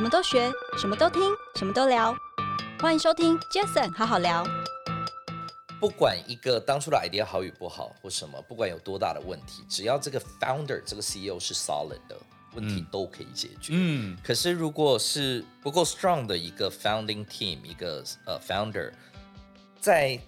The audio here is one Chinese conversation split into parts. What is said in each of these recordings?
什么都学，什么都听，什么都聊。欢迎收听 Jason 好好聊。不管一个当初的 idea 好与不好，或什么，不管有多大的问题，只要这个 founder 这个 CEO 是 solid 的，问题都可以解决。嗯。可是如果是不够 strong 的一个 founding team，一个呃 founder，再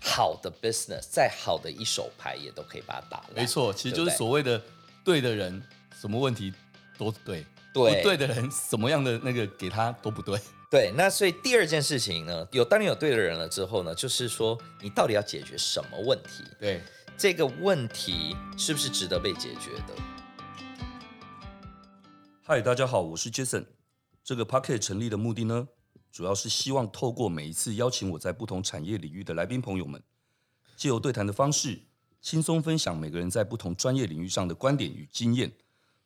好的 business，再好的一手牌，也都可以把它打烂。没错，其实就是所谓的对的人，什么问题都对。对，不对的人，什么样的那个给他都不对。对，那所以第二件事情呢，有当你有对的人了之后呢，就是说你到底要解决什么问题？对，这个问题是不是值得被解决的？嗨，大家好，我是 Jason。这个 Podcast 成立的目的呢，主要是希望透过每一次邀请我在不同产业领域的来宾朋友们，借由对谈的方式，轻松分享每个人在不同专业领域上的观点与经验。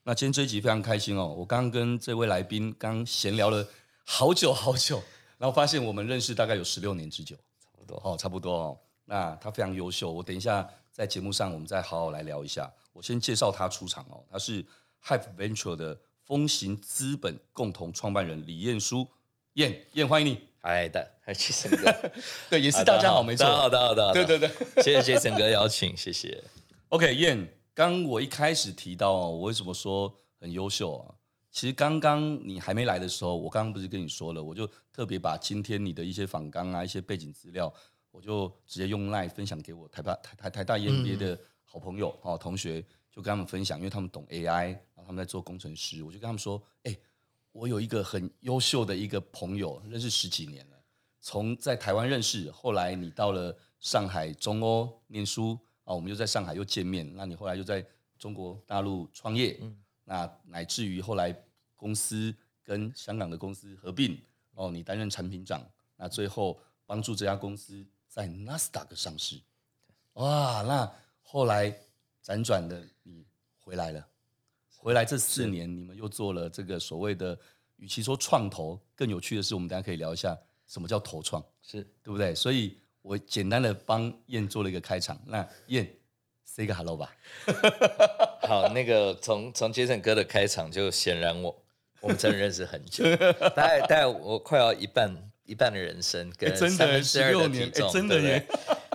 那今天这一集非常开心哦！我刚刚跟这位来宾刚闲聊了好久好久，然后发现我们认识大概有十六年之久，差不多哦，差不多哦。那他非常优秀，我等一下在节目上我们再好好来聊一下。我先介绍他出场哦，他是 Hive Venture 的风行资本共同创办人李彦书，燕燕欢迎你，嗨的，还是 Jason 哥，对，也是大家好，没错，好的好的，对对对，谢谢 Jason 哥邀请，谢谢。OK，彦。刚我一开始提到哦，我为什么说很优秀啊？其实刚刚你还没来的时候，我刚刚不是跟你说了，我就特别把今天你的一些访纲啊、一些背景资料，我就直接用 LINE 分享给我台大台台台大 EMBA 的好朋友哦同学，就跟他们分享，因为他们懂 AI，然后他们在做工程师，我就跟他们说，哎，我有一个很优秀的一个朋友，认识十几年了，从在台湾认识，后来你到了上海中欧念书。啊，我们又在上海又见面，那你后来又在中国大陆创业，嗯、那乃至于后来公司跟香港的公司合并，哦，你担任产品长，那最后帮助这家公司在纳斯达克上市，哇，那后来辗转的你回来了，回来这四年你们又做了这个所谓的，与其说创投，更有趣的是，我们大家可以聊一下什么叫投创，是对不对？所以。我简单的帮燕做了一个开场，那燕 say 个 hello 吧。好，那个从从 Jason 哥的开场就显然我我们真的认识很久，大概大概我快要一半一半的人生跟三分之二的体重，真的耶，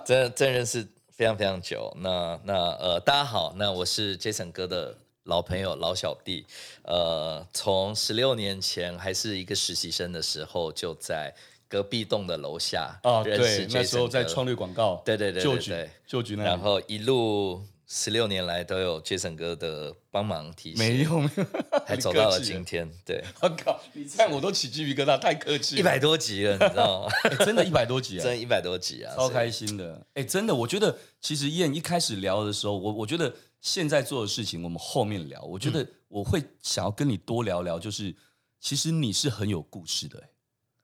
真真认识非常非常久。那那呃，大家好，那我是 Jason 哥的老朋友老小弟，呃，从十六年前还是一个实习生的时候就在。隔壁栋的楼下啊，对，那时候在创立广告，对对对，旧局旧局那，然后一路十六年来都有 Jason 哥的帮忙提醒，没有没有，还走到了今天。对，我靠，你看我都起鸡皮疙瘩，太客气了，一百多集了，你知道吗？真的，一百多集啊，真，一百多集啊，超开心的。哎，真的，我觉得其实燕一开始聊的时候，我我觉得现在做的事情，我们后面聊。我觉得我会想要跟你多聊聊，就是其实你是很有故事的。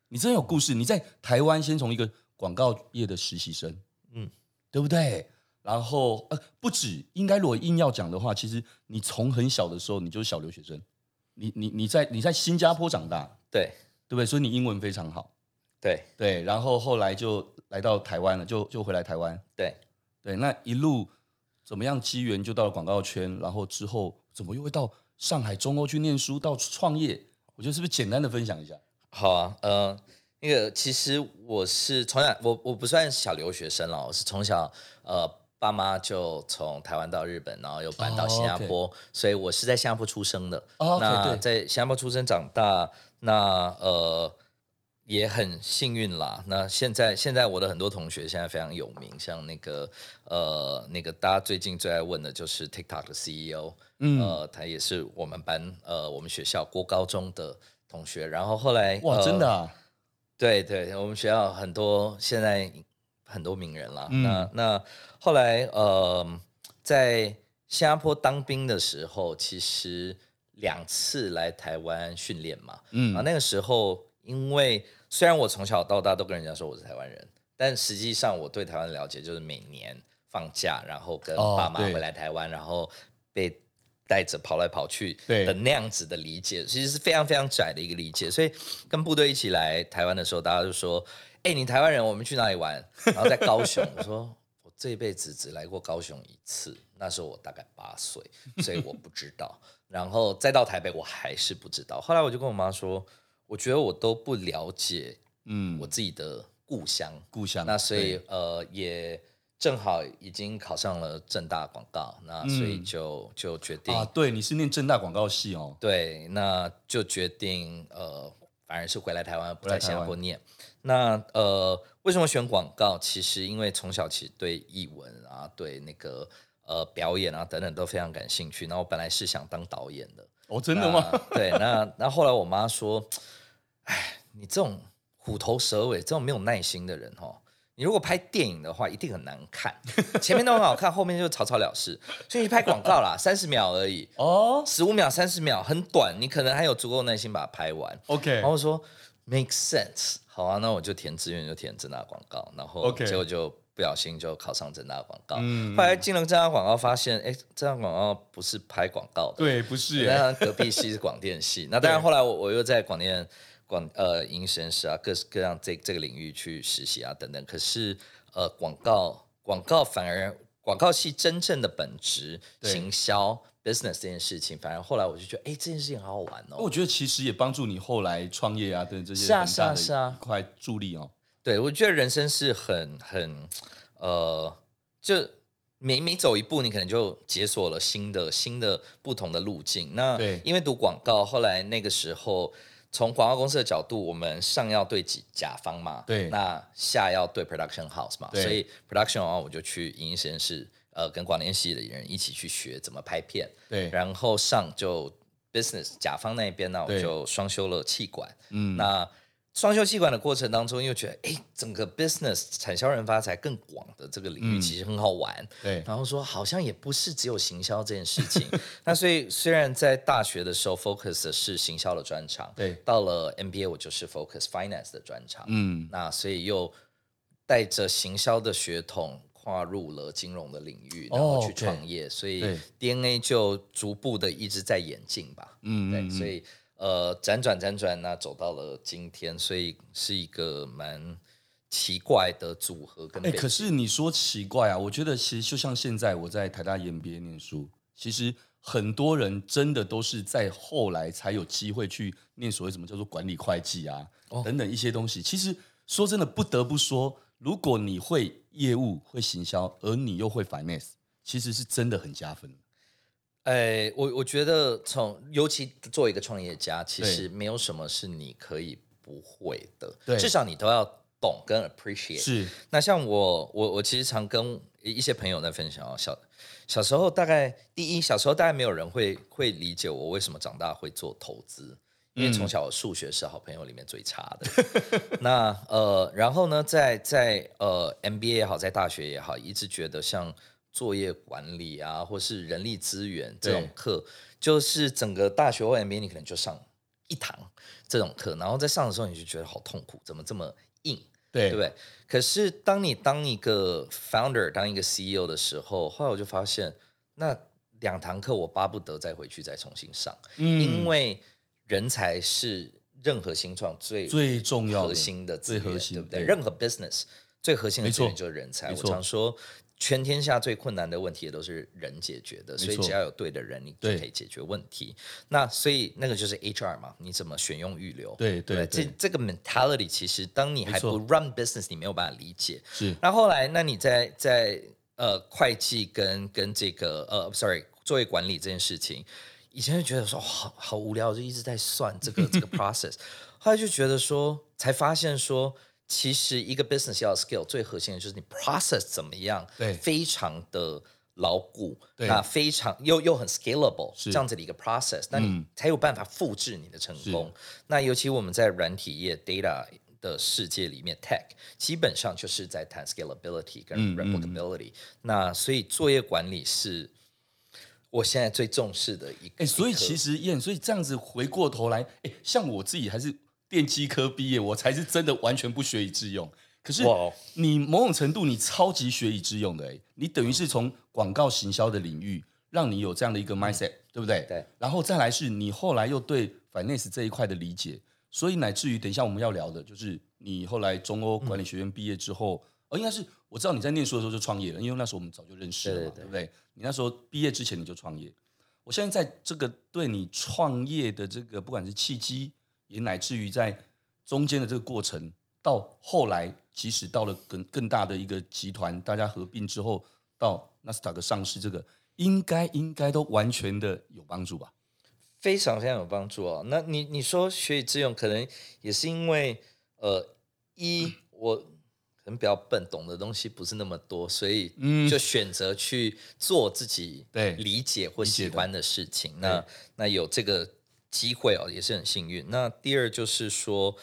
你真有故事！你在台湾先从一个广告业的实习生，嗯，对不对？然后呃，不止，应该如果硬要讲的话，其实你从很小的时候你就是小留学生，你你你在你在新加坡长大，对对不对？所以你英文非常好，对对。然后后来就来到台湾了，就就回来台湾，对对。那一路怎么样机缘就到了广告圈，然后之后怎么又会到上海中欧去念书，到创业？我觉得是不是简单的分享一下？好啊，呃，那个其实我是从小，我我不算小留学生了，我是从小，呃，爸妈就从台湾到日本，然后又搬到新加坡，oh, okay. 所以我是在新加坡出生的。Oh, okay, 那在新加坡出生长大，那呃也很幸运啦。那现在现在我的很多同学现在非常有名，像那个呃那个大家最近最爱问的就是 TikTok 的 CEO，嗯，呃，他也是我们班呃我们学校国高中的。同学，然后后来哇，真的啊，对对，我们学校很多现在很多名人了。嗯、那那后来呃，在新加坡当兵的时候，其实两次来台湾训练嘛。嗯，啊，那个时候因为虽然我从小到大都跟人家说我是台湾人，但实际上我对台湾的了解就是每年放假，然后跟爸妈回来台湾，哦、然后被。带着跑来跑去的那样子的理解，其实是非常非常窄的一个理解。所以跟部队一起来台湾的时候，大家就说：“哎，你台湾人，我们去哪里玩？” 然后在高雄，我说：“我这辈子只来过高雄一次。”那时候我大概八岁，所以我不知道。然后再到台北，我还是不知道。后来我就跟我妈说，我觉得我都不了解，嗯，我自己的故乡，故乡。那所以呃也。正好已经考上了正大广告，那所以就、嗯、就决定啊，对，你是念正大广告系哦，对，那就决定呃，反而是回来台湾，不在新加坡念。那呃，为什么选广告？其实因为从小其实对艺文啊，对那个呃表演啊等等都非常感兴趣。那我本来是想当导演的，哦，真的吗？对，那那后来我妈说，哎，你这种虎头蛇尾、这种没有耐心的人哦。你如果拍电影的话，一定很难看。前面都很好看，后面就草草了事。所以你拍广告啦，三十秒而已哦，十五秒、三十秒，很短。你可能还有足够耐心把它拍完。OK，然后说 make sense，好啊，那我就填志愿，就填正大广告。然后结果就不小心就考上正大广告。嗯，后来进了正大广告，发现哎，正大广告不是拍广告的，对，不是。那隔壁系是广电系。那当然后来我我又在广电。广呃，影视实验室啊，各式各样这这个领域去实习啊，等等。可是呃，广告广告反而广告系真正的本质，行销 business 这件事情，反而后来我就觉得，哎，这件事情好好玩哦。我觉得其实也帮助你后来创业啊，等这些是啊是啊是啊，快助力哦。对，我觉得人生是很很呃，就每每走一步，你可能就解锁了新的新的不同的路径。那对因为读广告，后来那个时候。从广告公司的角度，我们上要对甲甲方嘛，对，那下要对 production house 嘛，所以 production 啊，我就去影音实验室，呃，跟广电系的人一起去学怎么拍片，对，然后上就 business 甲方那边呢，我就双修了气管，嗯，那。双修气管的过程当中，又觉得哎，整个 business 产销人发财更广的这个领域其实很好玩。嗯、对，然后说好像也不是只有行销这件事情。那所以虽然在大学的时候 focus 的是行销的专长，对，到了 MBA 我就是 focus finance 的专长。嗯，那所以又带着行销的血统跨入了金融的领域，然后去创业，哦、所以 DNA 就逐步的一直在演进吧。嗯，对，所以。呃，辗转辗转，那走到了今天，所以是一个蛮奇怪的组合跟。跟、欸、可是你说奇怪啊，我觉得其实就像现在我在台大 EMBA 念书，其实很多人真的都是在后来才有机会去念所谓什么叫做管理会计啊、哦、等等一些东西。其实说真的，不得不说，如果你会业务、会行销，而你又会 finance，其实是真的很加分。哎，我我觉得从尤其作为一个创业家，其实没有什么是你可以不会的，对至少你都要懂跟 appreciate。是，那像我我我其实常跟一些朋友在分享，小小时候大概第一，小时候大概没有人会会理解我为什么长大会做投资，因为从小我数学是好朋友里面最差的。那呃，然后呢，在在呃 MBA 也好，在大学也好，一直觉得像。作业管理啊，或是人力资源这种课，就是整个大学或 MBA 你可能就上一堂这种课，然后在上的时候你就觉得好痛苦，怎么这么硬？对，对不对？可是当你当一个 founder，当一个 CEO 的时候，后来我就发现，那两堂课我巴不得再回去再重新上，嗯、因为人才是任何新创最最重要核心的，最核心，对不对？对任何 business 最核心的资源就是人才。我常说。全天下最困难的问题也都是人解决的，所以只要有对的人，你就可以解决问题。那所以那个就是 HR 嘛，你怎么选用预留？对对，这这个 mentality 其实当你还不 run business，你没有办法理解。是。那后来，那你在在呃会计跟跟这个呃 sorry 作业管理这件事情，以前就觉得说好好无聊，就一直在算这个这个 process，后来就觉得说才发现说。其实一个 business 要 skill 最核心的就是你 process 怎么样，对，非常的牢固，对，那非常又又很 scalable，是这样子的一个 process，那你才有办法复制你的成功。那尤其我们在软体业 data 的世界里面，tech 基本上就是在谈 scalability 跟 replicability，嗯嗯。那所以作业管理是我现在最重视的一个。哎，所以其实燕，所以这样子回过头来，哎，像我自己还是。电机科毕业，我才是真的完全不学以致用。可是你某种程度，你超级学以致用的，哎，你等于是从广告行销的领域，让你有这样的一个 mindset，对不对？对。然后再来是你后来又对 finance 这一块的理解，所以乃至于等一下我们要聊的就是你后来中欧管理学院毕业之后，而、嗯、应该是我知道你在念书的时候就创业了，因为那时候我们早就认识了对不对？你那时候毕业之前你就创业。我现在在这个对你创业的这个，不管是契机，也乃至于在中间的这个过程，到后来，即使到了更更大的一个集团，大家合并之后，到纳斯达克上市，这个应该应该都完全的有帮助吧？非常非常有帮助哦。那你你说学以致用，可能也是因为呃，一我。可能比较笨，懂的东西不是那么多，所以就选择去做自己对理解或喜欢的事情。那那有这个机会哦，也是很幸运。那第二就是说，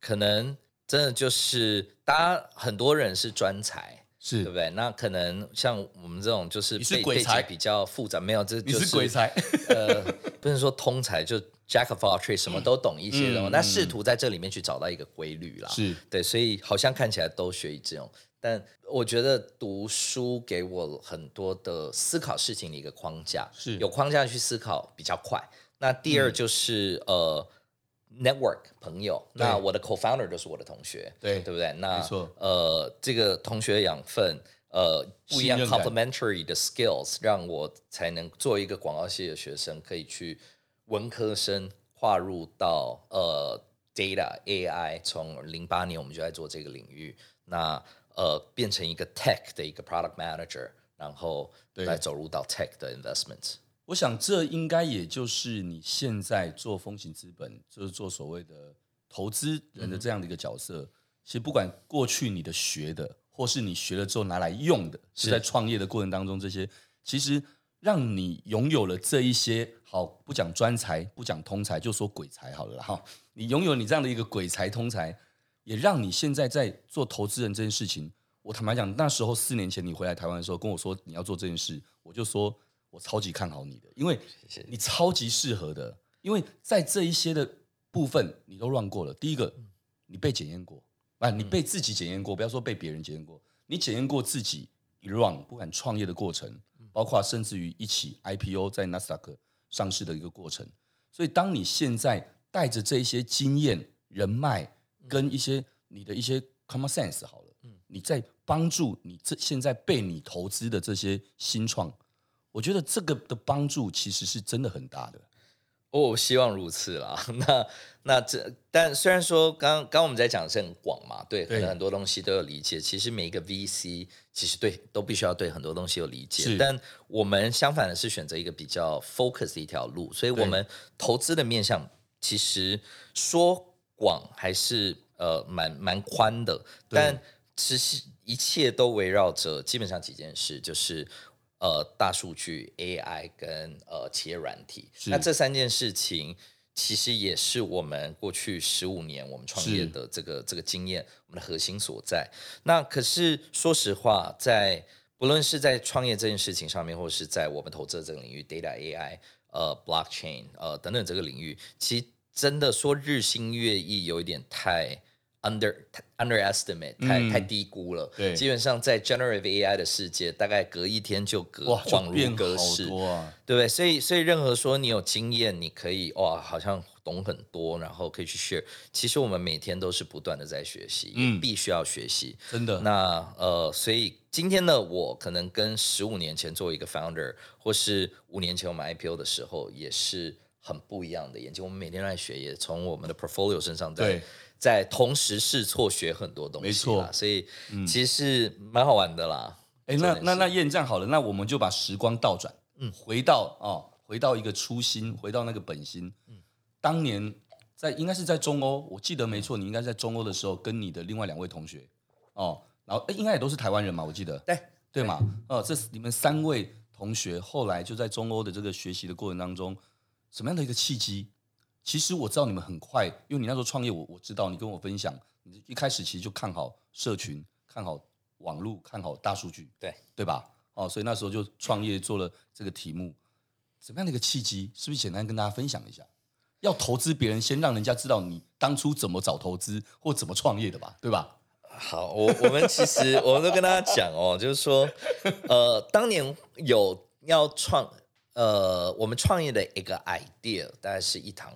可能真的就是大家很多人是专才，是对不对？那可能像我们这种就是背背景比较复杂，没有这就是，是鬼才，呃，不能说通才就。Jack of all trades，什么都懂一些的，那试图在这里面去找到一个规律啦。是对，所以好像看起来都学以致用，但我觉得读书给我很多的思考事情的一个框架，是有框架去思考比较快。那第二就是、嗯、呃，network 朋友，那我的 co-founder 就是我的同学，对对不对？那呃，这个同学养分，呃，不一样 complementary 的 skills，让我才能做一个广告系的学生，可以去。文科生跨入到呃 data AI，从零八年我们就在做这个领域，那呃变成一个 tech 的一个 product manager，然后来走入到 tech 的 investment。我想这应该也就是你现在做风行资本，就是做所谓的投资人的这样的一个角色。嗯、其实不管过去你的学的，或是你学了之后拿来用的，是在创业的过程当中，这些其实。让你拥有了这一些好，不讲专才，不讲通才，就说鬼才好了哈。你拥有你这样的一个鬼才通才，也让你现在在做投资人这件事情。我坦白讲，那时候四年前你回来台湾的时候跟我说你要做这件事，我就说我超级看好你的，因为你超级适合的，因为在这一些的部分你都 run 过了。第一个，你被检验过啊，你被自己检验过，不要说被别人检验过，你检验过自己 run 不管创业的过程。包括甚至于一起 IPO 在纳斯达克上市的一个过程，所以当你现在带着这一些经验、人脉跟一些你的一些 common sense 好了，你在帮助你这现在被你投资的这些新创，我觉得这个的帮助其实是真的很大的。哦，希望如此啦。那那这，但虽然说刚刚我们在讲的是很广嘛，对，可能很多东西都有理解。其实每一个 VC 其实对都必须要对很多东西有理解。但我们相反的是选择一个比较 focus 的一条路，所以我们投资的面向其实说广还是呃蛮蛮宽的，但其实一切都围绕着基本上几件事，就是。呃，大数据、AI 跟呃企业软体，那这三件事情其实也是我们过去十五年我们创业的这个这个经验，我们的核心所在。那可是说实话，在不论是在创业这件事情上面，或者是在我们投资的这个领域，data AI、呃 blockchain 呃等等这个领域，其实真的说日新月异，有一点太。Under underestimate 太、嗯、太低估了，对，基本上在 generative AI 的世界，大概隔一天就隔恍如隔世，啊、对不对？所以所以任何说你有经验，你可以哇，好像懂很多，然后可以去 share。其实我们每天都是不断的在学习，嗯，必须要学习，真的。那呃，所以今天呢，我可能跟十五年前作为一个 founder，或是五年前我们 IPO 的时候，也是很不一样的眼睛。我们每天都在学，也从我们的 portfolio 身上在。在同时试错学很多东西，没错，所以其实是蛮好玩的啦。哎、嗯，那那那燕这样好了，那我们就把时光倒转，嗯，回到哦，回到一个初心，回到那个本心。嗯，当年在应该是在中欧，我记得没错，你应该在中欧的时候，跟你的另外两位同学哦，然后哎，应该也都是台湾人嘛，我记得，对。对嘛，哦，这你们三位同学后来就在中欧的这个学习的过程当中，什么样的一个契机？其实我知道你们很快，因为你那时候创业，我我知道你跟我分享，你一开始其实就看好社群，看好网络，看好大数据，对对吧？哦，所以那时候就创业做了这个题目，怎么样的一个契机？是不是简单跟大家分享一下？要投资别人，先让人家知道你当初怎么找投资或怎么创业的吧，对吧？好，我我们其实我们都跟大家讲哦，就是说，呃，当年有要创，呃，我们创业的一个 idea，大概是一堂。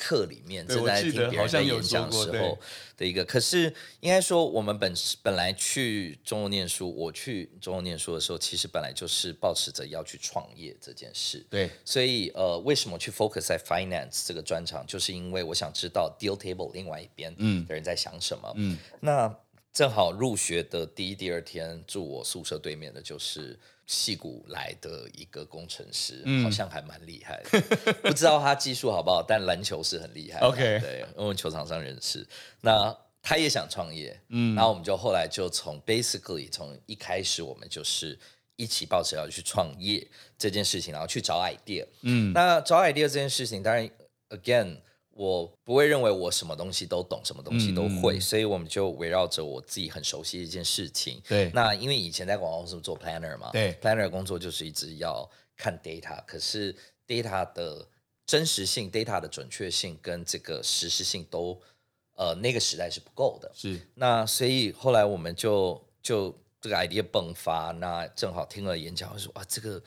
课里面正在听别人的演讲时候的一个，可是应该说我们本本来去中国念书，我去中国念书的时候，其实本来就是抱持着要去创业这件事。对，所以呃，为什么去 focus 在 finance 这个专长，就是因为我想知道 deal table 另外一边的人在想什么。嗯，那正好入学的第一、第二天住我宿舍对面的就是。戏谷来的一个工程师，嗯、好像还蛮厉害的，不知道他技术好不好，但篮球是很厉害的。OK，对，因为球场上认识。那他也想创业，嗯，然后我们就后来就从 basically 从一开始我们就是一起抱持要去创业这件事情，然后去找 idea，嗯，那找 idea 这件事情，当然 again。我不会认为我什么东西都懂，什么东西都会，嗯、所以我们就围绕着我自己很熟悉的一件事情。对，那因为以前在广告公司做 planner 嘛，对，planner 工作就是一直要看 data，可是 data 的真实性、data 的准确性跟这个实时性都，呃，那个时代是不够的。是，那所以后来我们就就这个 idea 迸发，那正好听了演讲，说哇，这个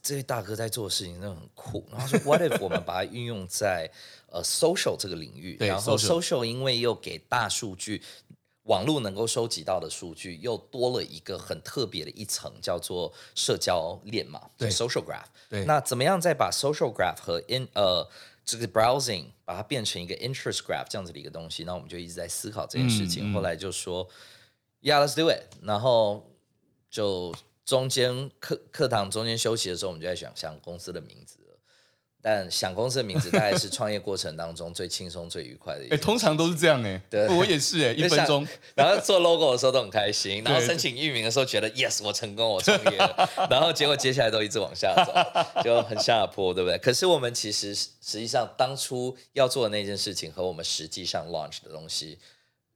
这位大哥在做的事情真的很酷。然后说 what if 我们把它运用在呃，social 这个领域，然后 social 因为又给大数据网络能够收集到的数据又多了一个很特别的一层，叫做社交链嘛，对，social graph。对，那怎么样再把 social graph 和 in 呃这个 browsing 把它变成一个 interest graph 这样子的一个东西？那我们就一直在思考这件事情。后来就说，Yeah，let's do it。然后就中间课课堂中间休息的时候，我们就在想想公司的名字。但想公司的名字大概是创业过程当中最轻松、最愉快的一。哎，通常都是这样哎，对，我也是哎，一分钟。然后做 logo 的时候都很开心，然后申请域名的时候觉得 yes，我成功，我创业了。然后结果接下来都一直往下走，就很下坡，对不对？可是我们其实实际上当初要做的那件事情和我们实际上 launch 的东西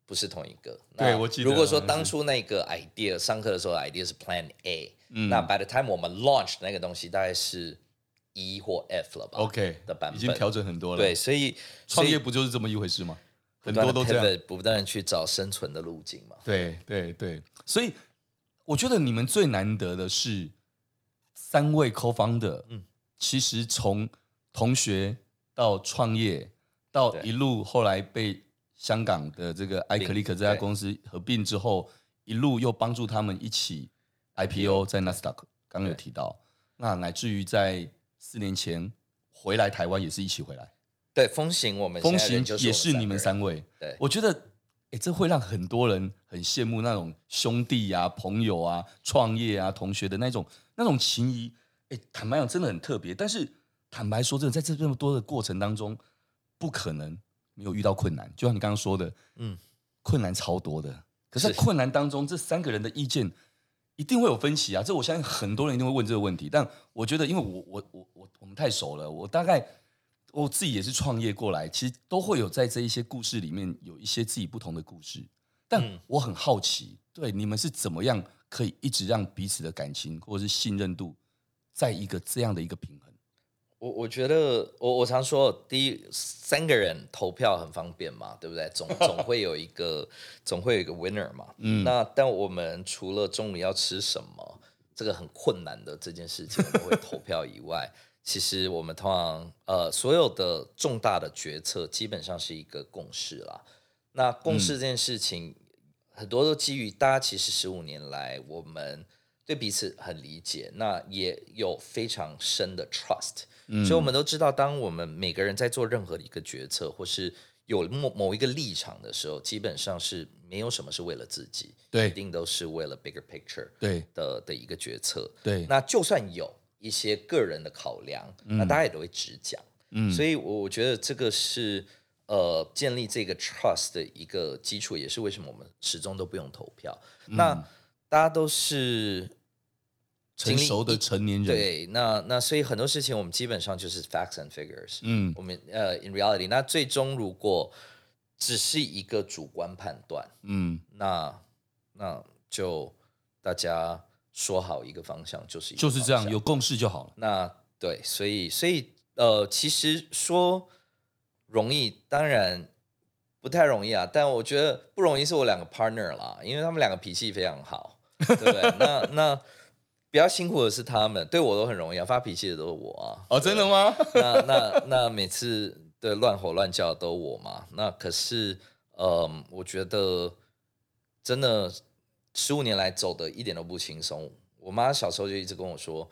不是同一个。对，我记得。如果说当初那个 idea 上课的时候 idea 是 Plan A，那 by the time 我们 launch 那个东西大概是。E 或 F 了吧？OK 的版本。已经调整很多了。对，所以创业不就是这么一回事吗？很多都这样，不断去找生存的路径嘛。对对对，所以我觉得你们最难得的是三位 co-founder，嗯，其实从同学到创业，到一路后来被香港的这个 iClick 这家公司合并之后，一路又帮助他们一起 IPO 在 Nasdaq，刚刚有提到，那乃至于在四年前回来台湾也是一起回来，对，风行我们风行也是你们三位，对，我觉得，哎，这会让很多人很羡慕那种兄弟啊、朋友啊、创业啊、同学的那种那种情谊，哎，坦白讲真的很特别。但是坦白说，真的在这这么多的过程当中，不可能没有遇到困难，就像你刚刚说的，嗯，困难超多的。可是，在困难当中，这三个人的意见。一定会有分歧啊！这我相信很多人一定会问这个问题。但我觉得，因为我我我我我们太熟了，我大概我自己也是创业过来，其实都会有在这一些故事里面有一些自己不同的故事。但我很好奇，对你们是怎么样可以一直让彼此的感情或者是信任度在一个这样的一个平衡？我我觉得，我我常说，第一三个人投票很方便嘛，对不对？总 总会有一个，总会有一个 winner 嘛。嗯。那但我们除了中午要吃什么这个很困难的这件事情，我们会投票以外，其实我们通常呃所有的重大的决策基本上是一个共识啦。那共识这件事情，嗯、很多都基于大家其实十五年来我们对彼此很理解，那也有非常深的 trust。所以，我们都知道，当我们每个人在做任何的一个决策，或是有某某一个立场的时候，基本上是没有什么是为了自己，对，一定都是为了 bigger picture 对的的一个决策。对，那就算有一些个人的考量，嗯、那大家也都会直讲。嗯，所以我觉得这个是呃建立这个 trust 的一个基础，也是为什么我们始终都不用投票。嗯、那大家都是。成熟的成年人，对，那那所以很多事情我们基本上就是 facts and figures，嗯，我们呃、uh, in reality，那最终如果只是一个主观判断，嗯，那那就大家说好一个方向就是就是这样，有共识就好了。那对，所以所以呃，其实说容易，当然不太容易啊，但我觉得不容易是我两个 partner 啦，因为他们两个脾气非常好，对不对？那 那。比较辛苦的是他们，对我都很容易啊，发脾气的都是我啊。哦，真的吗？那 那那每次对，乱吼乱叫都我嘛。那可是，呃，我觉得真的十五年来走的一点都不轻松。我妈小时候就一直跟我说。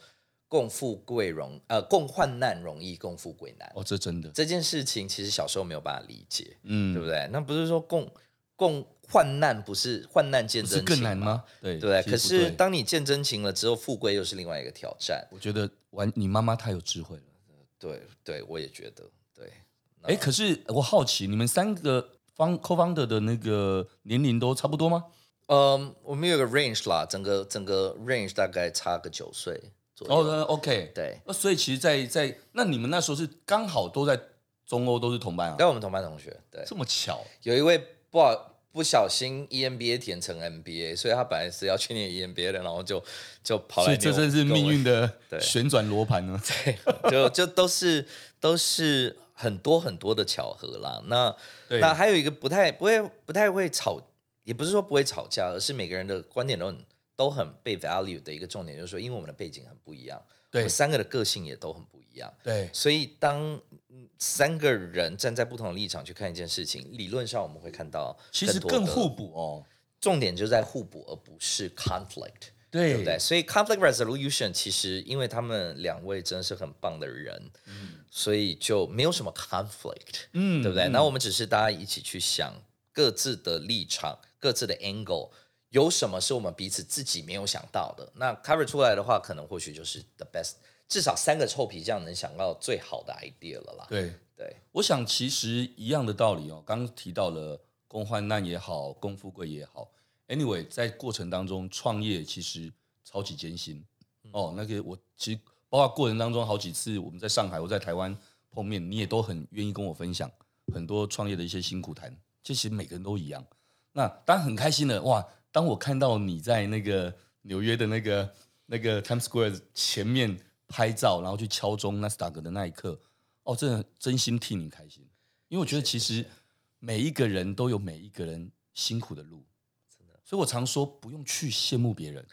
共富贵容，呃，共患难容易，共富贵难。哦，这真的这件事情，其实小时候没有办法理解，嗯，对不对？那不是说共共患难，不是患难见真情更难吗？对，对对？可是当你见真情了之后，富贵又是另外一个挑战。我觉得完，你妈妈太有智慧了。对，对，我也觉得。对，哎，可是我好奇，你们三个方 co-founder 的那个年龄都差不多吗？嗯，我们有个 range 啦，整个整个 range 大概差个九岁。哦，OK，对，那所以其实在，在在那你们那时候是刚好都在中欧，都是同班啊？对，我们同班同学，对，这么巧。有一位不好不小心 EMBA 填成 MBA，所以他本来是要去念 EMBA 的，然后就就跑来。所以这真是命运的旋转罗盘呢。对，就就都是都是很多很多的巧合啦。那对那还有一个不太不会不太会吵，也不是说不会吵架，而是每个人的观点都很。都很被 value 的一个重点，就是说，因为我们的背景很不一样，对，我们三个的个性也都很不一样，对，所以当三个人站在不同的立场去看一件事情，理论上我们会看到，其实更互补哦。重点就在互补，而不是 conflict，对，对不对？所以 conflict resolution 其实因为他们两位真的是很棒的人，嗯，所以就没有什么 conflict，嗯，对不对？那、嗯、我们只是大家一起去想各自的立场、各自的 angle。有什么是我们彼此自己没有想到的？那 cover 出来的话，可能或许就是 the best，至少三个臭皮匠能想到最好的 idea 了啦。对对，我想其实一样的道理哦。刚刚提到了共患难也好，共富贵也好，anyway，在过程当中创业其实超级艰辛、嗯、哦。那个我其实包括过程当中好几次我们在上海，我在台湾碰面，你也都很愿意跟我分享很多创业的一些辛苦谈。其实每个人都一样。那当然很开心的哇。当我看到你在那个纽约的那个那个 Times Square 前面拍照，然后去敲钟纳斯达克的那一刻，哦，真的真心替你开心，因为我觉得其实每一个人都有每一个人辛苦的路，真的。所以我常说不用去羡慕别人，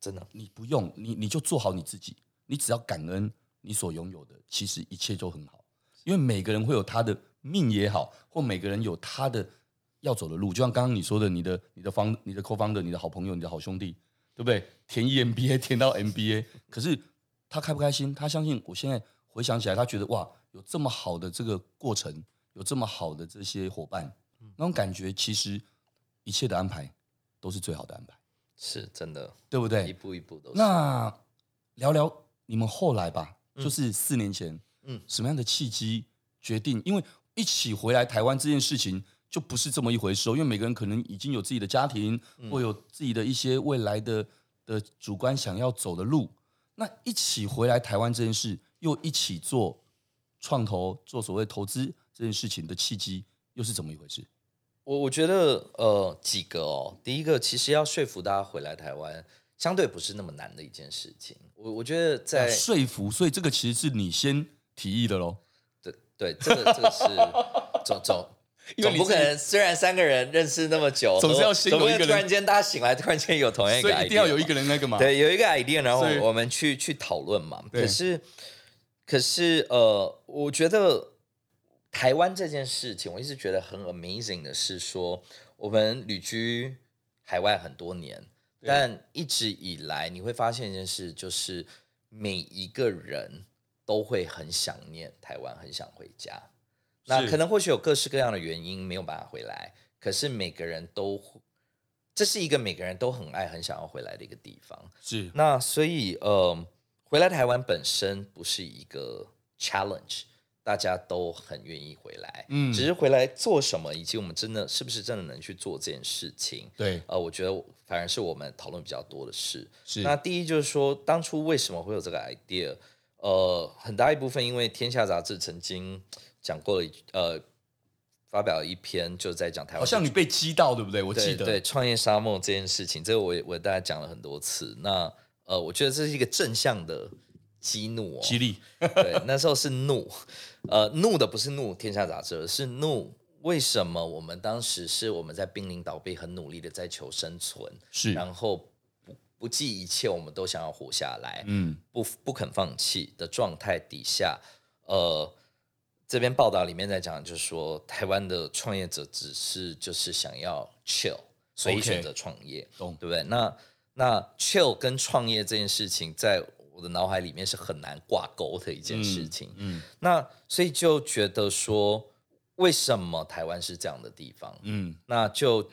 真的，你不用，你你就做好你自己，你只要感恩你所拥有的，其实一切都很好，因为每个人会有他的命也好，或每个人有他的。要走的路，就像刚刚你说的，你的、你的方、你的 co-founder，你的好朋友、你的好兄弟，对不对？填 EMBA 填到 MBA，可是他开不开心？他相信，我现在回想起来，他觉得哇，有这么好的这个过程，有这么好的这些伙伴，那种感觉，其实一切的安排都是最好的安排，是真的，对不对？一步一步都是。那聊聊你们后来吧，就是四年前，嗯，什么样的契机决定？因为一起回来台湾这件事情。就不是这么一回事哦，因为每个人可能已经有自己的家庭，或有自己的一些未来的的主观想要走的路。那一起回来台湾这件事，又一起做创投、做所谓投资这件事情的契机，又是怎么一回事？我我觉得呃几个哦，第一个其实要说服大家回来台湾，相对不是那么难的一件事情。我我觉得在说服，所以这个其实是你先提议的喽。对对，这个这个是走走。总不可能，虽然三个人认识那么久，总是要先有一个人。突然间大家醒来，突然间有同样一个 idea，一定要有一个人那个嘛？对，有一个 idea，然后我们去去讨论嘛。可是，可是呃，我觉得台湾这件事情，我一直觉得很 amazing 的是说，我们旅居海外很多年，但一直以来你会发现一件事，就是每一个人都会很想念台湾，很想回家。那可能或许有各式各样的原因没有办法回来，可是每个人都，这是一个每个人都很爱、很想要回来的一个地方。是。那所以呃，回来台湾本身不是一个 challenge，大家都很愿意回来。嗯。只是回来做什么，以及我们真的是不是真的能去做这件事情？对。呃，我觉得反而是我们讨论比较多的事。是。那第一就是说，当初为什么会有这个 idea？呃，很大一部分因为《天下杂志》曾经。讲过了，呃，发表了一篇，就在讲台湾。好像你被激到，对不对？我记得。对，对，创业沙漠这件事情，这个我也我大家讲了很多次。那呃，我觉得这是一个正向的激怒哦，激励。对，那时候是怒，呃，怒的不是怒天下杂志，而是怒为什么我们当时是我们在濒临倒闭，很努力的在求生存，是，然后不不计一切，我们都想要活下来，嗯，不不肯放弃的状态底下，呃。这篇报道里面在讲，就是说台湾的创业者只是就是想要 chill，所以选择创业，okay, 对不对？那那 chill 跟创业这件事情，在我的脑海里面是很难挂钩的一件事情。嗯，嗯那所以就觉得说，为什么台湾是这样的地方？嗯，那就、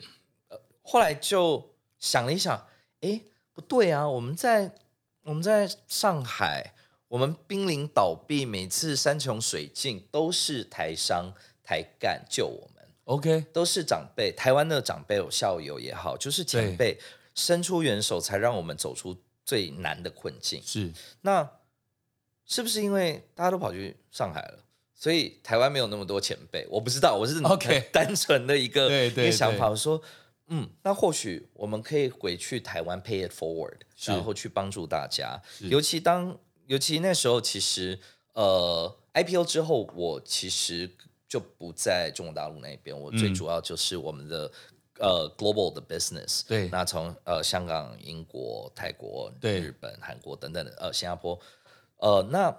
呃、后来就想了一想，哎，不对啊，我们在我们在上海。我们濒临倒闭，每次山穷水尽都是台商台干救我们。OK，都是长辈，台湾的长辈有校友也好，就是前辈伸出援手，才让我们走出最难的困境。是，那是不是因为大家都跑去上海了，所以台湾没有那么多前辈？我不知道，我是 OK 单纯的一个一个想法。我说，嗯，那或许我们可以回去台湾 pay it forward，然后去帮助大家，尤其当。尤其那时候，其实呃，IPO 之后，我其实就不在中国大陆那边，我最主要就是我们的、嗯、呃 global 的 business。对，那从呃香港、英国、泰国、对日本、韩国等等的呃新加坡，呃，那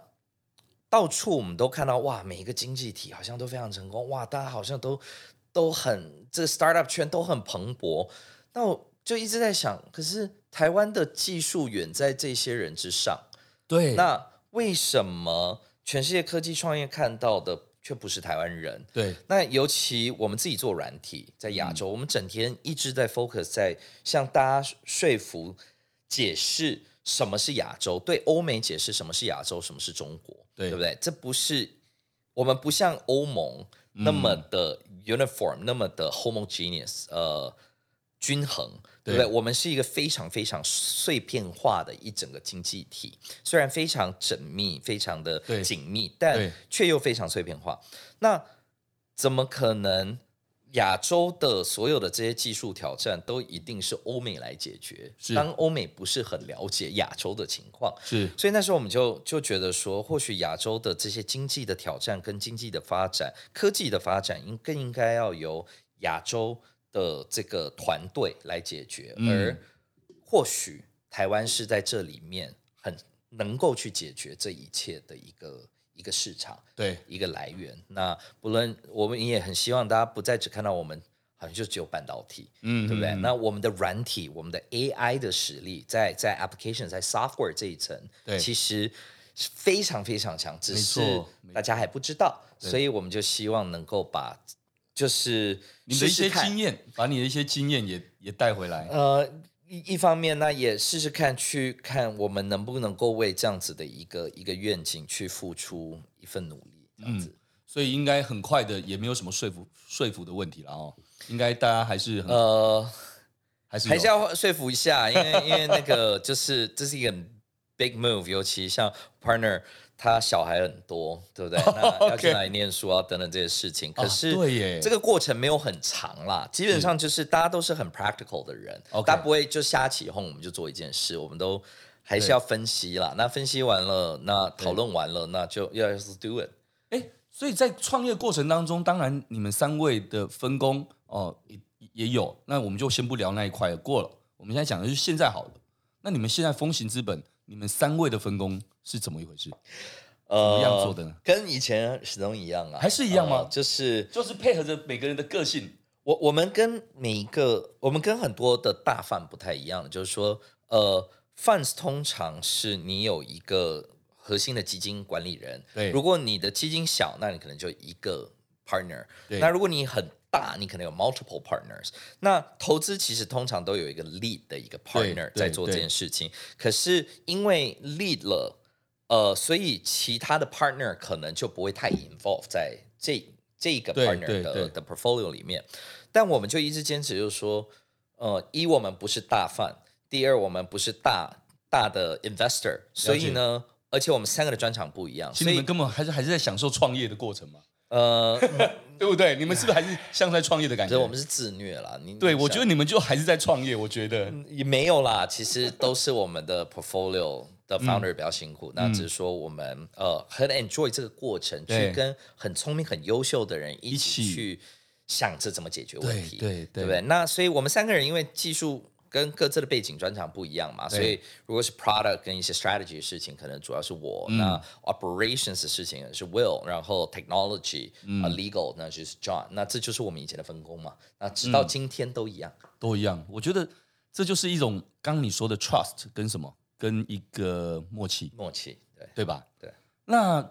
到处我们都看到哇，每一个经济体好像都非常成功，哇，大家好像都都很这个 startup 圈都很蓬勃。那我就一直在想，可是台湾的技术远在这些人之上。对，那为什么全世界科技创业看到的却不是台湾人？对，那尤其我们自己做软体，在亚洲，嗯、我们整天一直在 focus 在向大家说服、解释什么是亚洲，对欧美解释什么是亚洲，什么是中国，对，对不对？这不是我们不像欧盟那么的 uniform，、嗯、那么的 homogeneous，呃，均衡。对不对？我们是一个非常非常碎片化的一整个经济体，虽然非常缜密、非常的紧密，但却又非常碎片化。那怎么可能亚洲的所有的这些技术挑战都一定是欧美来解决？是当欧美不是很了解亚洲的情况，是所以那时候我们就就觉得说，或许亚洲的这些经济的挑战、跟经济的发展、科技的发展，应更应该要由亚洲。的这个团队来解决，嗯、而或许台湾是在这里面很能够去解决这一切的一个一个市场，对一个来源。那不论我们也很希望大家不再只看到我们好像就只有半导体，嗯，对不对？那我们的软体、我们的 AI 的实力，在在 application、在 software 这一层，对，其实非常非常强，只是大家还不知道，所以我们就希望能够把。就是你的一些经验，把你的一些经验也也带回来。呃，一一方面，那也试试看，去看我们能不能够为这样子的一个一个愿景去付出一份努力。这样子，嗯，所以应该很快的，也没有什么说服说服的问题了哦。应该大家还是很呃，还是还是要说服一下，因为因为那个就是这是一个 big move，尤其像 partner。他小孩很多，对不对？那要去哪里念书啊？等等这些事情。可是，对耶，这个过程没有很长啦。基本上就是大家都是很 practical 的人，大家不会就瞎起哄，我们就做一件事。我们都还是要分析啦。那分析完了，那讨论完了，那就要 do it。哎，所以在创业过程当中，当然你们三位的分工哦也也有。那我们就先不聊那一块了，过了。我们现在讲的是现在好了。那你们现在风行资本，你们三位的分工是怎么一回事？怎么样做的呢？跟以前始终一样啊，还是一样吗？呃、就是就是配合着每个人的个性。我我们跟每一个，我们跟很多的大 fund 不太一样，就是说，呃，funds 通常是你有一个核心的基金管理人。对，如果你的基金小，那你可能就一个 partner。对，那如果你很大，你可能有 multiple partners。那投资其实通常都有一个 lead 的一个 partner 在做这件事情。可是因为 lead 了。呃，所以其他的 partner 可能就不会太 involve 在这这个 partner 的的 portfolio 里面，但我们就一直坚持，就是说，呃，一我们不是大 fund，第二我们不是大大的 investor，所以呢，而且我们三个的专长不一样，所以你们根本还是还是在享受创业的过程嘛，呃，对不对？你们是不是还是像在创业的感觉？我们是自虐啦，你对我觉得你们就还是在创业，我觉得也没有啦，其实都是我们的 portfolio。的 founder 比较辛苦，嗯、那只是说我们呃很 enjoy 这个过程，对去跟很聪明、很优秀的人一起去想着怎么解决问题，对对，对，对不对？那所以我们三个人因为技术跟各自的背景专长不一样嘛，所以如果是 product 跟一些 strategy 的事情，可能主要是我；嗯、那 operations 的事情是 Will，然后 technology、嗯、uh, legal 那就是 John。那这就是我们以前的分工嘛。那直到今天都一样，嗯、都一样。我觉得这就是一种刚刚你说的 trust 跟什么，跟一个默契，默契，对对吧？对。那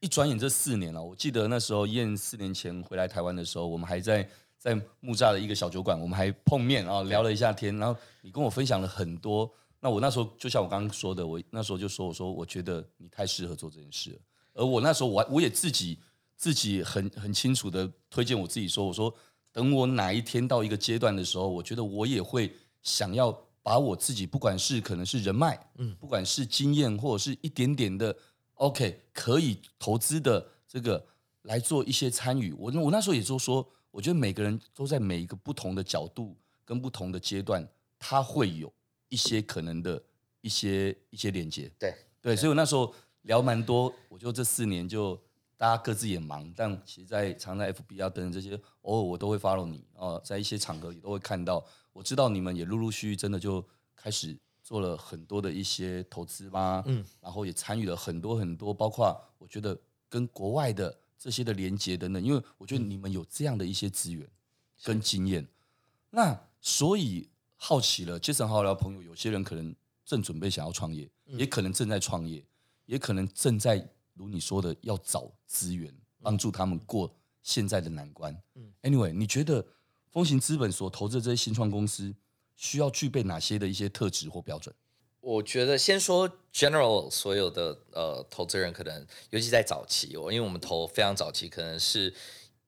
一转眼这四年了，我记得那时候燕四年前回来台湾的时候，我们还在。在木栅的一个小酒馆，我们还碰面，啊聊了一下天，然后你跟我分享了很多。那我那时候就像我刚刚说的，我那时候就说，我说我觉得你太适合做这件事了。而我那时候我我也自己自己很很清楚的推荐我自己说，我说等我哪一天到一个阶段的时候，我觉得我也会想要把我自己，不管是可能是人脉，嗯，不管是经验或者是一点点的 OK 可以投资的这个来做一些参与。我我那时候也就说。我觉得每个人都在每一个不同的角度跟不同的阶段，他会有一些可能的一些一些连接。对对，所以我那时候聊蛮多。我就这四年就大家各自也忙，但其实在常在 FB 啊等等这些，偶尔我都会 follow 你哦，在一些场合也都会看到。我知道你们也陆陆续续真的就开始做了很多的一些投资吧，嗯，然后也参与了很多很多，包括我觉得跟国外的。这些的连接等等，因为我觉得你们有这样的一些资源跟经验，那所以好奇了。Jason 好聊朋友，有些人可能正准备想要创业，也可能正在创业，也可能正在如你说的要找资源帮助他们过现在的难关。Anyway，你觉得风行资本所投资的这些新创公司需要具备哪些的一些特质或标准？我觉得先说 general 所有的呃投资人可能，尤其在早期，我因为我们投非常早期，可能是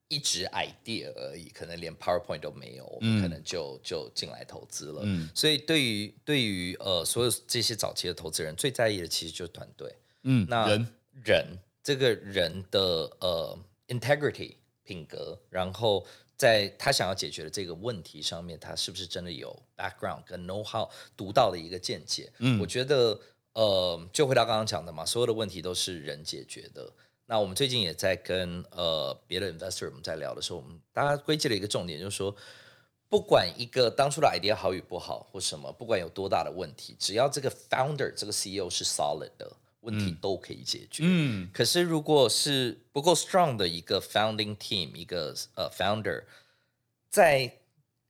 一直 idea 而已，可能连 PowerPoint 都没有，我们可能就就进来投资了。嗯，所以对于对于呃所有这些早期的投资人，最在意的其实就是团队。嗯，那人人这个人的呃 integrity 品格，然后。在他想要解决的这个问题上面，他是不是真的有 background 跟 know how 独到的一个见解？嗯，我觉得，呃，就回到刚刚讲的嘛，所有的问题都是人解决的。那我们最近也在跟呃别的 investor 我们在聊的时候，我们大家归结了一个重点，就是说，不管一个当初的 idea 好与不好或什么，不管有多大的问题，只要这个 founder 这个 CEO 是 solid 的。问题都可以解决。嗯，可是如果是不够 strong 的一个 founding team，一个呃 founder，再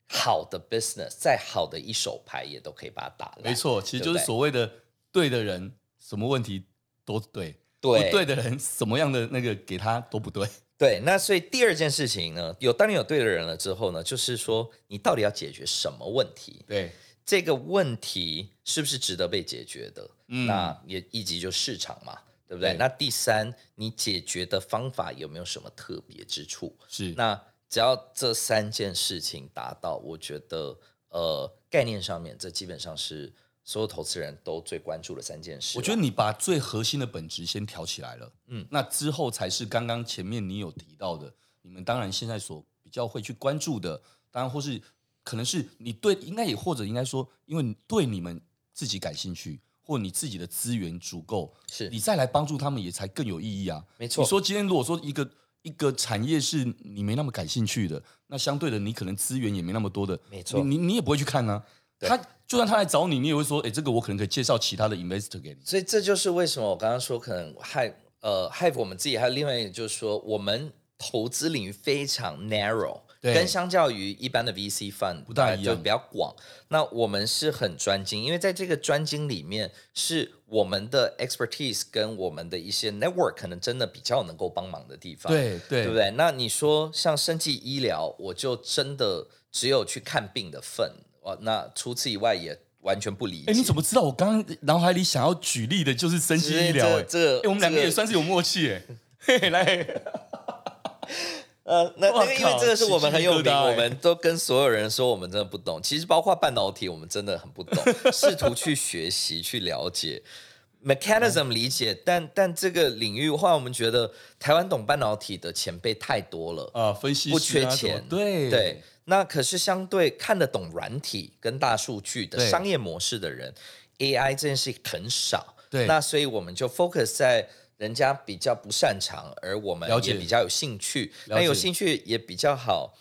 好的 business，再好的一手牌也都可以把它打烂。没错，其实就是所谓的对的人，什么问题都对；对，不对的人，什么样的那个给他都不对。对，那所以第二件事情呢，有当你有对的人了之后呢，就是说你到底要解决什么问题？对。这个问题是不是值得被解决的？嗯，那也一级就市场嘛，对不对？对。那第三，你解决的方法有没有什么特别之处？是。那只要这三件事情达到，我觉得呃，概念上面这基本上是所有投资人都最关注的三件事。我觉得你把最核心的本质先挑起来了，嗯，那之后才是刚刚前面你有提到的，你们当然现在所比较会去关注的，当然或是。可能是你对，应该也或者应该说，因为对你们自己感兴趣，或你自己的资源足够，是你再来帮助他们也才更有意义啊。没错，你说今天如果说一个一个产业是你没那么感兴趣的，那相对的你可能资源也没那么多的，没错，你你也不会去看呢、啊。他就算他来找你，你也会说，哎，这个我可能可以介绍其他的 investor 给你。所以这就是为什么我刚刚说可能 Hive 呃 Hive 我们自己还有另外一个就是说我们投资领域非常 narrow。跟相较于一般的 VC fund 不大一样，就比较广。那我们是很专精，因为在这个专精里面，是我们的 expertise 跟我们的一些 network 可能真的比较能够帮忙的地方。对对，对不对？那你说像生技医疗，我就真的只有去看病的份。哦，那除此以外也完全不理解。哎，你怎么知道我刚刚脑海里想要举例的就是生技医疗？这个，哎，我们两个也算是有默契哎。来。呃，那那个因为这个是我们很有名，我们都跟所有人说我们真的不懂。其实包括半导体，我们真的很不懂，试图去学习去了解 mechanism 理解，但但这个领域的话，我们觉得台湾懂半导体的前辈太多了啊，分析不缺钱，对对。那可是相对看得懂软体跟大数据的商业模式的人，AI 这件事很少。对，那所以我们就 focus 在。人家比较不擅长，而我们也比较有兴趣，那有兴趣也比较好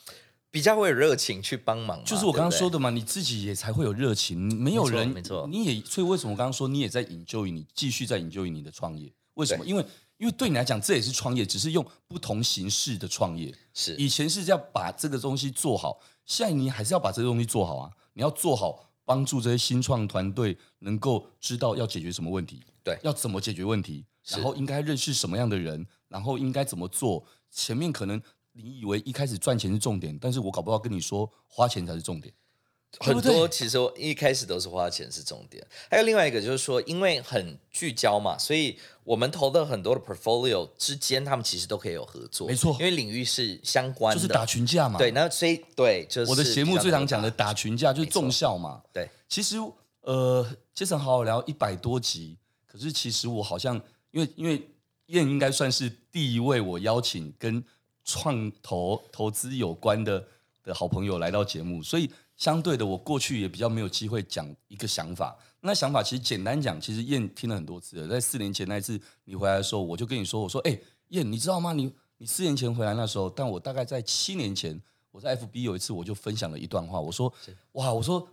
比较会有热情去帮忙。就是我刚刚说的嘛，对对，你自己也才会有热情，没有人，没错，你也所以为什么我刚刚说你也在 enjoy 你继续在 enjoy 你的创业？为什么？因为因为对你来讲这也是创业，只是用不同形式的创业。是以前是要把这个东西做好，现在你还是要把这个东西做好啊！你要做好，帮助这些新创团队能够知道要解决什么问题，对，要怎么解决问题，然后应该认识什么样的人，然后应该怎么做。前面可能。你以为一开始赚钱是重点，但是我搞不好跟你说花钱才是重点。很多其实我一开始都是花钱是重点，还有另外一个就是说，因为很聚焦嘛，所以我们投的很多的 portfolio 之间，他们其实都可以有合作。没错，因为领域是相关的，就是打群架嘛。对，那所以对，就是我的节目最常讲的打群架就是重效嘛。对，其实呃，杰森好好聊一百多集，可是其实我好像因为因为燕应该算是第一位我邀请跟。创投投资有关的的好朋友来到节目，所以相对的，我过去也比较没有机会讲一个想法。那想法其实简单讲，其实燕听了很多次了。在四年前那一次你回来的时候，我就跟你说：“我说，哎，燕，你知道吗？你你四年前回来那时候，但我大概在七年前，我在 FB 有一次我就分享了一段话，我说：哇，我说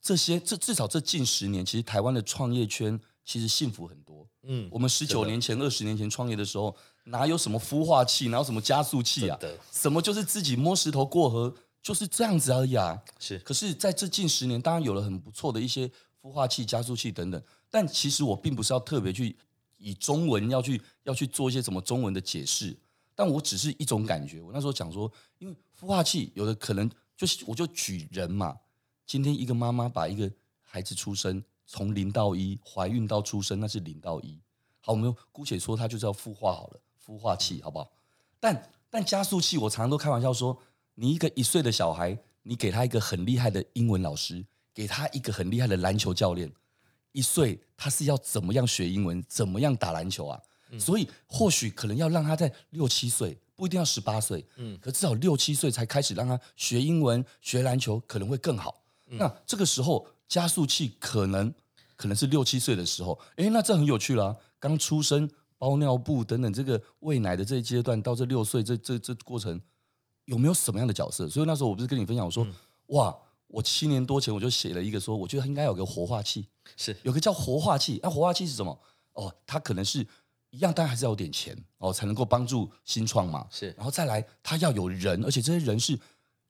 这些这至少这近十年，其实台湾的创业圈其实幸福很多。嗯，我们十九年前、二十年前创业的时候。”哪有什么孵化器，哪有什么加速器啊？什么就是自己摸石头过河，就是这样子而已啊。是，可是在这近十年，当然有了很不错的一些孵化器、加速器等等。但其实我并不是要特别去以中文要去要去做一些什么中文的解释，但我只是一种感觉。我那时候讲说，因为孵化器有的可能就是，我就举人嘛。今天一个妈妈把一个孩子出生，从零到一，怀孕到出生，那是零到一。好，我们姑且说它就是要孵化好了。孵化器好不好？但但加速器，我常常都开玩笑说，你一个一岁的小孩，你给他一个很厉害的英文老师，给他一个很厉害的篮球教练，一岁他是要怎么样学英文，怎么样打篮球啊？嗯、所以或许可能要让他在六七岁，不一定要十八岁，嗯，可至少六七岁才开始让他学英文、学篮球，可能会更好。嗯、那这个时候加速器可能可能是六七岁的时候，哎，那这很有趣了、啊，刚出生。包尿布等等，这个喂奶的这一阶段到这六岁这这这过程有没有什么样的角色？所以那时候我不是跟你分享，我说、嗯、哇，我七年多前我就写了一个说，我觉得应该有个活化器，是有个叫活化器。那、啊、活化器是什么？哦，它可能是一样，但还是要有点钱哦，才能够帮助新创嘛。是，然后再来，它要有人，而且这些人是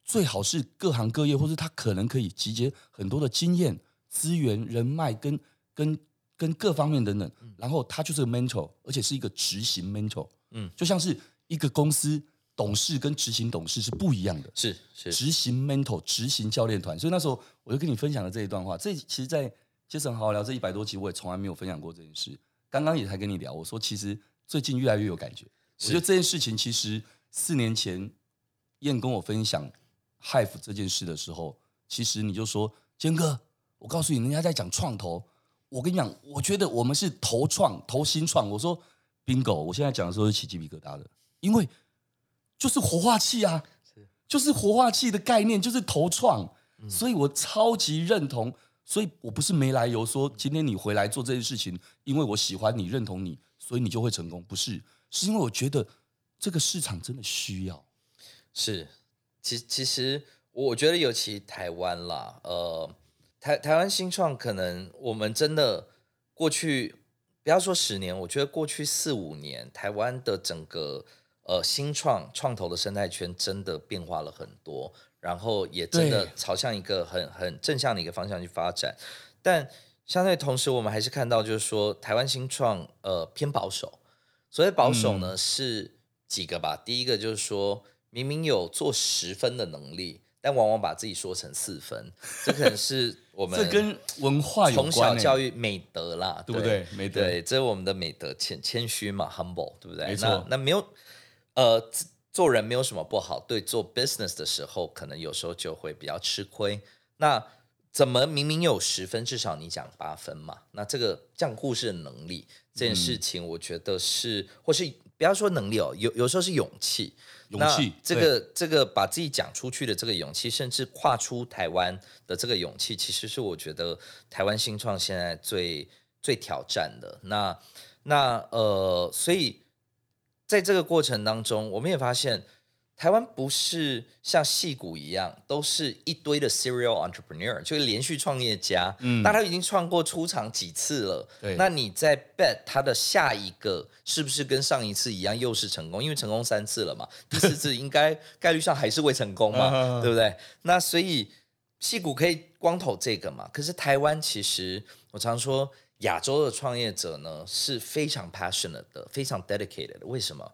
最好是各行各业，或是他可能可以集结很多的经验、资源、人脉跟跟。跟各方面等等，然后他就是个 mentor，而且是一个执行 mentor，嗯，就像是一个公司董事跟执行董事是不一样的，是是执行 mentor，执行教练团。所以那时候我就跟你分享了这一段话。这其实，在杰森好好聊这一百多集，我也从来没有分享过这件事。刚刚也才跟你聊，我说其实最近越来越有感觉。我觉得这件事情其实四年前燕跟我分享 Hive 这件事的时候，其实你就说坚哥，我告诉你，人家在讲创投。我跟你讲，我觉得我们是投创、投新创。我说，bingo！我现在讲的时候是起鸡皮疙瘩的，因为就是活化器啊，就是活化器的概念，就是投创。所以我超级认同。所以我不是没来由说今天你回来做这件事情，因为我喜欢你、认同你，所以你就会成功。不是，是因为我觉得这个市场真的需要。是，其其实我觉得尤其台湾啦，呃。台台湾新创可能我们真的过去不要说十年，我觉得过去四五年台湾的整个呃新创创投的生态圈真的变化了很多，然后也真的朝向一个很很正向的一个方向去发展。但相对同时，我们还是看到就是说台湾新创呃偏保守。所谓保守呢，是几个吧？第一个就是说明明有做十分的能力。但往往把自己说成四分，这可能是 我们这跟文化有关，从小教育美德啦，对不对？美德，对，这是我们的美德，谦谦虚嘛，humble，对不对？没错。那那没有，呃，做人没有什么不好，对，做 business 的时候，可能有时候就会比较吃亏。那怎么明明有十分，至少你讲八分嘛？那这个讲故事的能力这件事情，我觉得是，嗯、或是不要说能力哦，有有时候是勇气。勇气，这个这个把自己讲出去的这个勇气，甚至跨出台湾的这个勇气，其实是我觉得台湾新创现在最最挑战的。那那呃，所以在这个过程当中，我们也发现台湾不是像戏骨一样，都是一堆的 serial entrepreneur，就是连续创业家。嗯，那他已经创过出场几次了。对，那你在 bet 他的下一个是不是跟上一次一样，又是成功？因为成功三次了嘛，第四次应该概率上还是会成功嘛，对不对？那所以戏骨可以光投这个嘛？可是台湾其实我常说，亚洲的创业者呢是非常 passionate 的，非常 dedicated 的。为什么？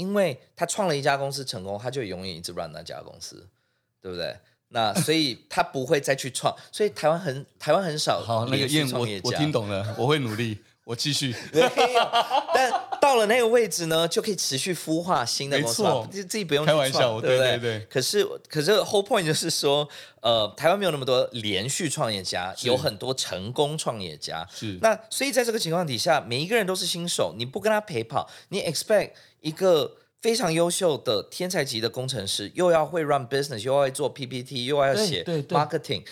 因为他创了一家公司成功，他就永远一直 run 那家公司，对不对？那所以他不会再去创，所以台湾很台湾很少。好，那个燕，我我听懂了，我会努力，我继续。但到了那个位置呢，就可以持续孵化新的公司，自自己不用开玩笑，对不对？对对。可是可是 whole point 就是说，呃，台湾没有那么多连续创业家，有很多成功创业家。是。那所以在这个情况底下，每一个人都是新手，你不跟他陪跑，你 expect。一个非常优秀的天才级的工程师，又要会 run business，又要会做 PPT，又要写 marketing，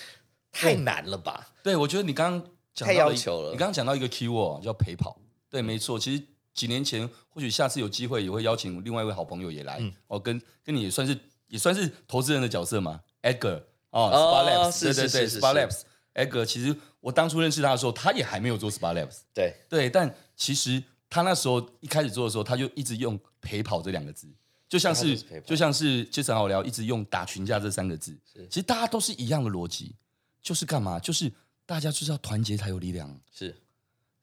太难了吧？对，我觉得你刚刚讲太要求了。你刚刚讲到一个 keyword 叫陪跑，对，没错。其实几年前，或许下次有机会也会邀请另外一位好朋友也来，哦，跟跟你也算是也算是投资人的角色嘛，Edgar 哦，Spark Labs，对对对，Spark Labs，Edgar，其实我当初认识他的时候，他也还没有做 Spark Labs，对对，但其实。他那时候一开始做的时候，他就一直用“陪跑”这两个字，就像是就像是杰森好聊，一直用“打群架”这三个字。其实大家都是一样的逻辑，就是干嘛？就是大家就是要团结才有力量，是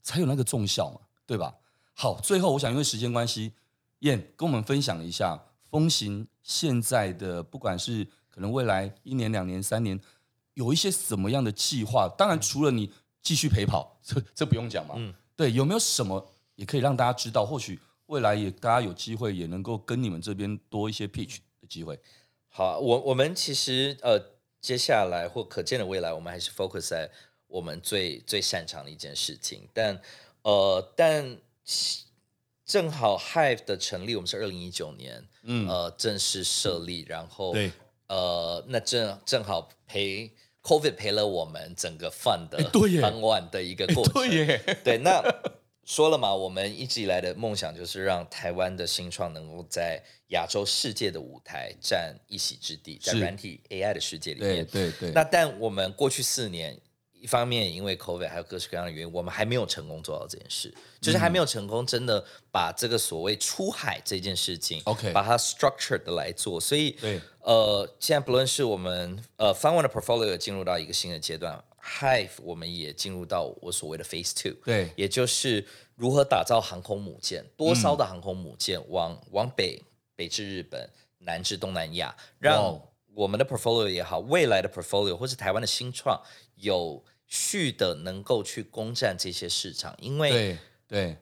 才有那个重效嘛，对吧？好，最后我想因为时间关系，燕跟我们分享一下风行现在的，不管是可能未来一年、两年、三年，有一些什么样的计划？当然，除了你继续陪跑，这这不用讲嘛。嗯，对，有没有什么？也可以让大家知道，或许未来也大家有机会也能够跟你们这边多一些 pitch 的机会。好啊，我我们其实呃，接下来或可见的未来，我们还是 focus 在我们最最擅长的一件事情。但呃，但正好 Hive 的成立，我们是二零一九年，嗯，呃，正式设立，然后对，呃，那正正好陪 COVID 陪了我们整个 fund 的 fund one 的一个过程，对耶，对那。说了嘛，我们一直以来的梦想就是让台湾的新创能够在亚洲世界的舞台占一席之地，在软体 AI 的世界里面。对对对。那但我们过去四年，一方面因为 COVID 还有各式各样的原因，我们还没有成功做到这件事，就是还没有成功真的把这个所谓出海这件事情，OK，把它 structured 的来做。所以，对，呃，现在不论是我们呃 Fund One 的 portfolio 进入到一个新的阶段。Hive，我们也进入到我所谓的 Phase Two，对，也就是如何打造航空母舰，多艘的航空母舰往、嗯、往北北至日本，南至东南亚，让我们的 portfolio 也好，未来的 portfolio 或是台湾的新创有序的能够去攻占这些市场，因为对，对，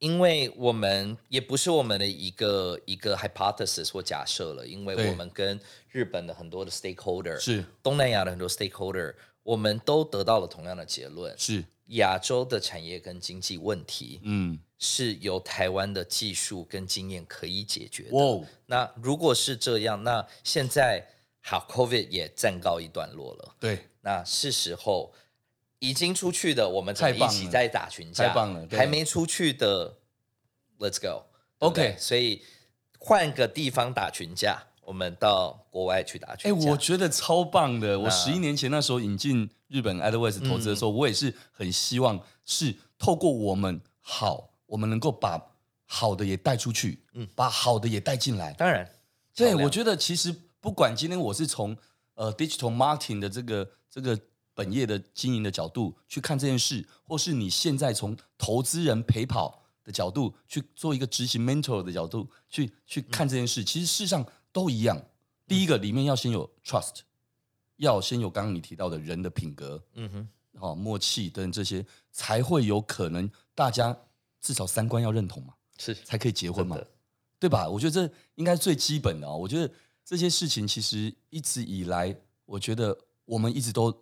因为我们也不是我们的一个一个 hypothesis 或假设了，因为我们跟日本的很多的 stakeholder 是。东南亚的很多 stakeholder。我们都得到了同样的结论：是亚洲的产业跟经济问题，嗯，是由台湾的技术跟经验可以解决的。哦，那如果是这样，那现在好，COVID 也暂告一段落了。对，那是时候已经出去的，我们才一起在打群架。太棒了！还没出去的，Let's go。OK，所以换个地方打群架。我们到国外去打拳。哎，我觉得超棒的。我十一年前那时候引进日本 Edwards 投资的时候，嗯、我也是很希望是透过我们好，我们能够把好的也带出去，嗯，把好的也带进来。当然，对，我觉得其实不管今天我是从呃 digital marketing 的这个这个本业的经营的角度去看这件事，或是你现在从投资人陪跑的角度去做一个执行 mentor 的角度去去看这件事，嗯、其实事实上。都一样，第一个里面要先有 trust，要先有刚刚你提到的人的品格，嗯哼，好默契等这些，才会有可能大家至少三观要认同嘛，是才可以结婚嘛，对吧？我觉得这应该是最基本的啊。我觉得这些事情其实一直以来，我觉得我们一直都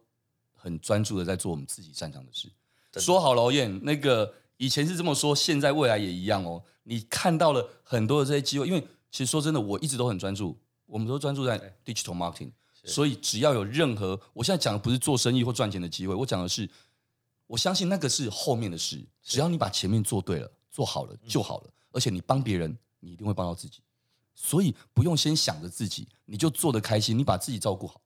很专注的在做我们自己擅长的事。说好了，燕，那个以前是这么说，现在未来也一样哦。你看到了很多的这些机会，因为。其实说真的，我一直都很专注，我们都专注在 digital marketing，所以只要有任何，我现在讲的不是做生意或赚钱的机会，我讲的是，我相信那个是后面的事，只要你把前面做对了、做好了就好了，而且你帮别人，你一定会帮到自己。所以不用先想着自己，你就做得开心，你把自己照顾好。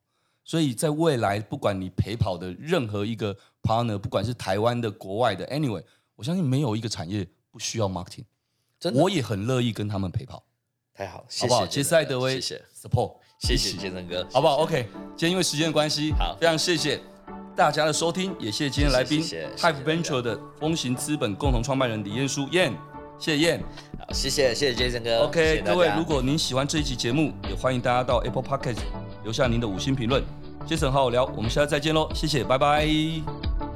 所以在未来，不管你陪跑的任何一个 partner，不管是台湾的、国外的，anyway，我相信没有一个产业不需要 marketing。真的，我也很乐意跟他们陪跑。太好，好不好？杰斯艾德威，谢谢。support，谢谢杰森哥，好不好？OK，今天因为时间的关系，好，非常谢谢大家的收听，也谢谢今天来宾，Hive Venture 的风行资本共同创办人李彦书燕，谢谢燕，好，谢谢谢谢杰森哥，OK，各位，如果您喜欢这一期节目，也欢迎大家到 Apple Podcast 留下您的五星评论，杰森好好聊，我们下次再见喽，谢谢，拜拜。